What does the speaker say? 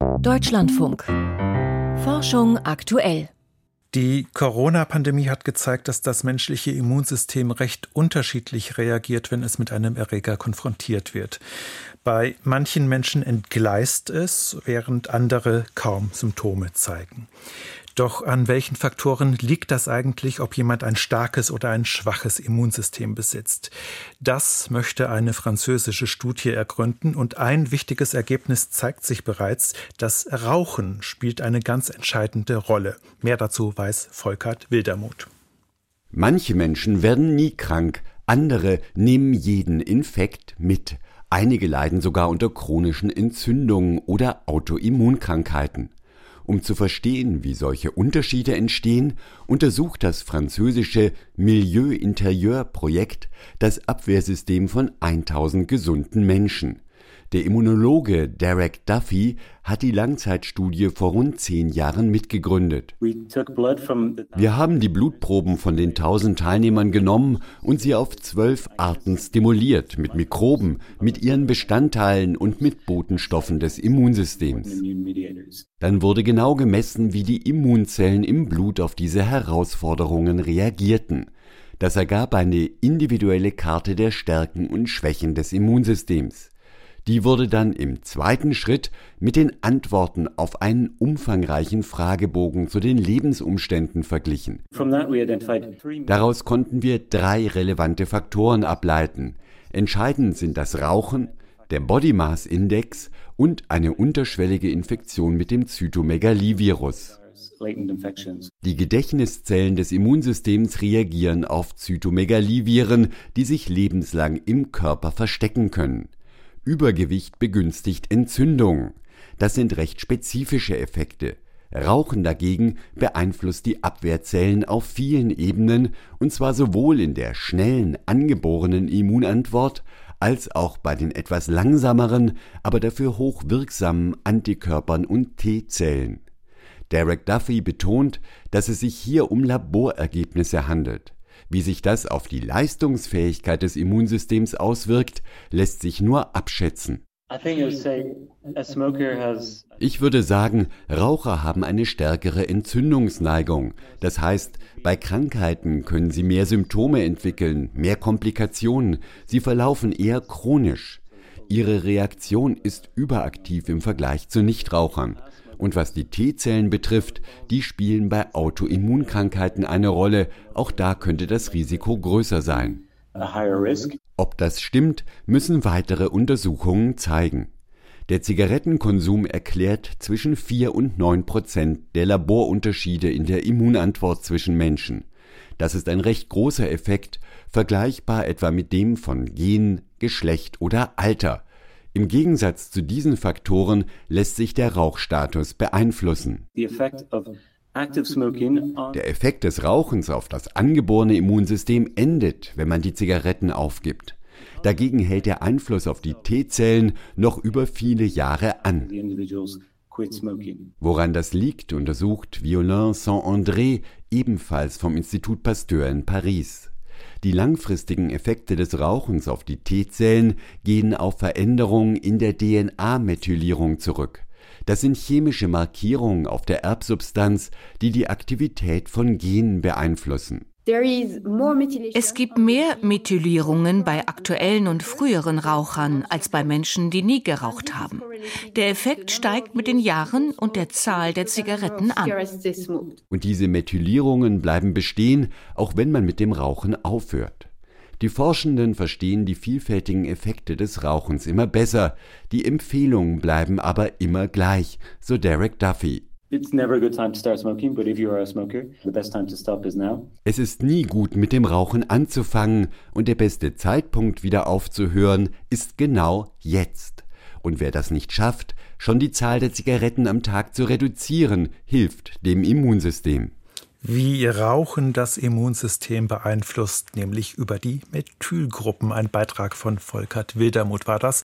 Deutschlandfunk. Forschung aktuell. Die Corona-Pandemie hat gezeigt, dass das menschliche Immunsystem recht unterschiedlich reagiert, wenn es mit einem Erreger konfrontiert wird. Bei manchen Menschen entgleist es, während andere kaum Symptome zeigen. Doch an welchen Faktoren liegt das eigentlich, ob jemand ein starkes oder ein schwaches Immunsystem besitzt? Das möchte eine französische Studie ergründen und ein wichtiges Ergebnis zeigt sich bereits, das Rauchen spielt eine ganz entscheidende Rolle. Mehr dazu weiß Volkert Wildermuth. Manche Menschen werden nie krank, andere nehmen jeden Infekt mit. Einige leiden sogar unter chronischen Entzündungen oder Autoimmunkrankheiten. Um zu verstehen, wie solche Unterschiede entstehen, untersucht das französische Milieu Intérieur Projekt das Abwehrsystem von 1000 gesunden Menschen. Der Immunologe Derek Duffy hat die Langzeitstudie vor rund zehn Jahren mitgegründet. Wir haben die Blutproben von den 1000 Teilnehmern genommen und sie auf zwölf Arten stimuliert, mit Mikroben, mit ihren Bestandteilen und mit Botenstoffen des Immunsystems. Dann wurde genau gemessen, wie die Immunzellen im Blut auf diese Herausforderungen reagierten. Das ergab eine individuelle Karte der Stärken und Schwächen des Immunsystems. Die wurde dann im zweiten Schritt mit den Antworten auf einen umfangreichen Fragebogen zu den Lebensumständen verglichen. Daraus konnten wir drei relevante Faktoren ableiten. Entscheidend sind das Rauchen, der Body Mass Index und eine unterschwellige Infektion mit dem Zytomegalie-Virus. Die Gedächtniszellen des Immunsystems reagieren auf Zytomegalie-Viren, die sich lebenslang im Körper verstecken können. Übergewicht begünstigt Entzündung. Das sind recht spezifische Effekte. Rauchen dagegen beeinflusst die Abwehrzellen auf vielen Ebenen, und zwar sowohl in der schnellen angeborenen Immunantwort als auch bei den etwas langsameren, aber dafür hochwirksamen Antikörpern und T-Zellen. Derek Duffy betont, dass es sich hier um Laborergebnisse handelt. Wie sich das auf die Leistungsfähigkeit des Immunsystems auswirkt, lässt sich nur abschätzen. Ich würde sagen, Raucher haben eine stärkere Entzündungsneigung. Das heißt, bei Krankheiten können sie mehr Symptome entwickeln, mehr Komplikationen. Sie verlaufen eher chronisch. Ihre Reaktion ist überaktiv im Vergleich zu Nichtrauchern. Und was die T-Zellen betrifft, die spielen bei Autoimmunkrankheiten eine Rolle. Auch da könnte das Risiko größer sein. Ob das stimmt, müssen weitere Untersuchungen zeigen. Der Zigarettenkonsum erklärt zwischen 4 und 9 Prozent der Laborunterschiede in der Immunantwort zwischen Menschen. Das ist ein recht großer Effekt, vergleichbar etwa mit dem von Gen, Geschlecht oder Alter. Im Gegensatz zu diesen Faktoren lässt sich der Rauchstatus beeinflussen. Der Effekt des Rauchens auf das angeborene Immunsystem endet, wenn man die Zigaretten aufgibt. Dagegen hält der Einfluss auf die T-Zellen noch über viele Jahre an. Woran das liegt, untersucht Violin Saint-André, ebenfalls vom Institut Pasteur in Paris. Die langfristigen Effekte des Rauchens auf die T-Zellen gehen auf Veränderungen in der DNA-Methylierung zurück. Das sind chemische Markierungen auf der Erbsubstanz, die die Aktivität von Genen beeinflussen. Es gibt mehr Methylierungen bei aktuellen und früheren Rauchern als bei Menschen, die nie geraucht haben. Der Effekt steigt mit den Jahren und der Zahl der Zigaretten an. Und diese Methylierungen bleiben bestehen, auch wenn man mit dem Rauchen aufhört. Die Forschenden verstehen die vielfältigen Effekte des Rauchens immer besser, die Empfehlungen bleiben aber immer gleich, so Derek Duffy. Es ist nie gut, mit dem Rauchen anzufangen und der beste Zeitpunkt, wieder aufzuhören, ist genau jetzt. Und wer das nicht schafft, schon die Zahl der Zigaretten am Tag zu reduzieren, hilft dem Immunsystem. Wie Rauchen das Immunsystem beeinflusst, nämlich über die Methylgruppen. Ein Beitrag von Volkert Wildermuth war das.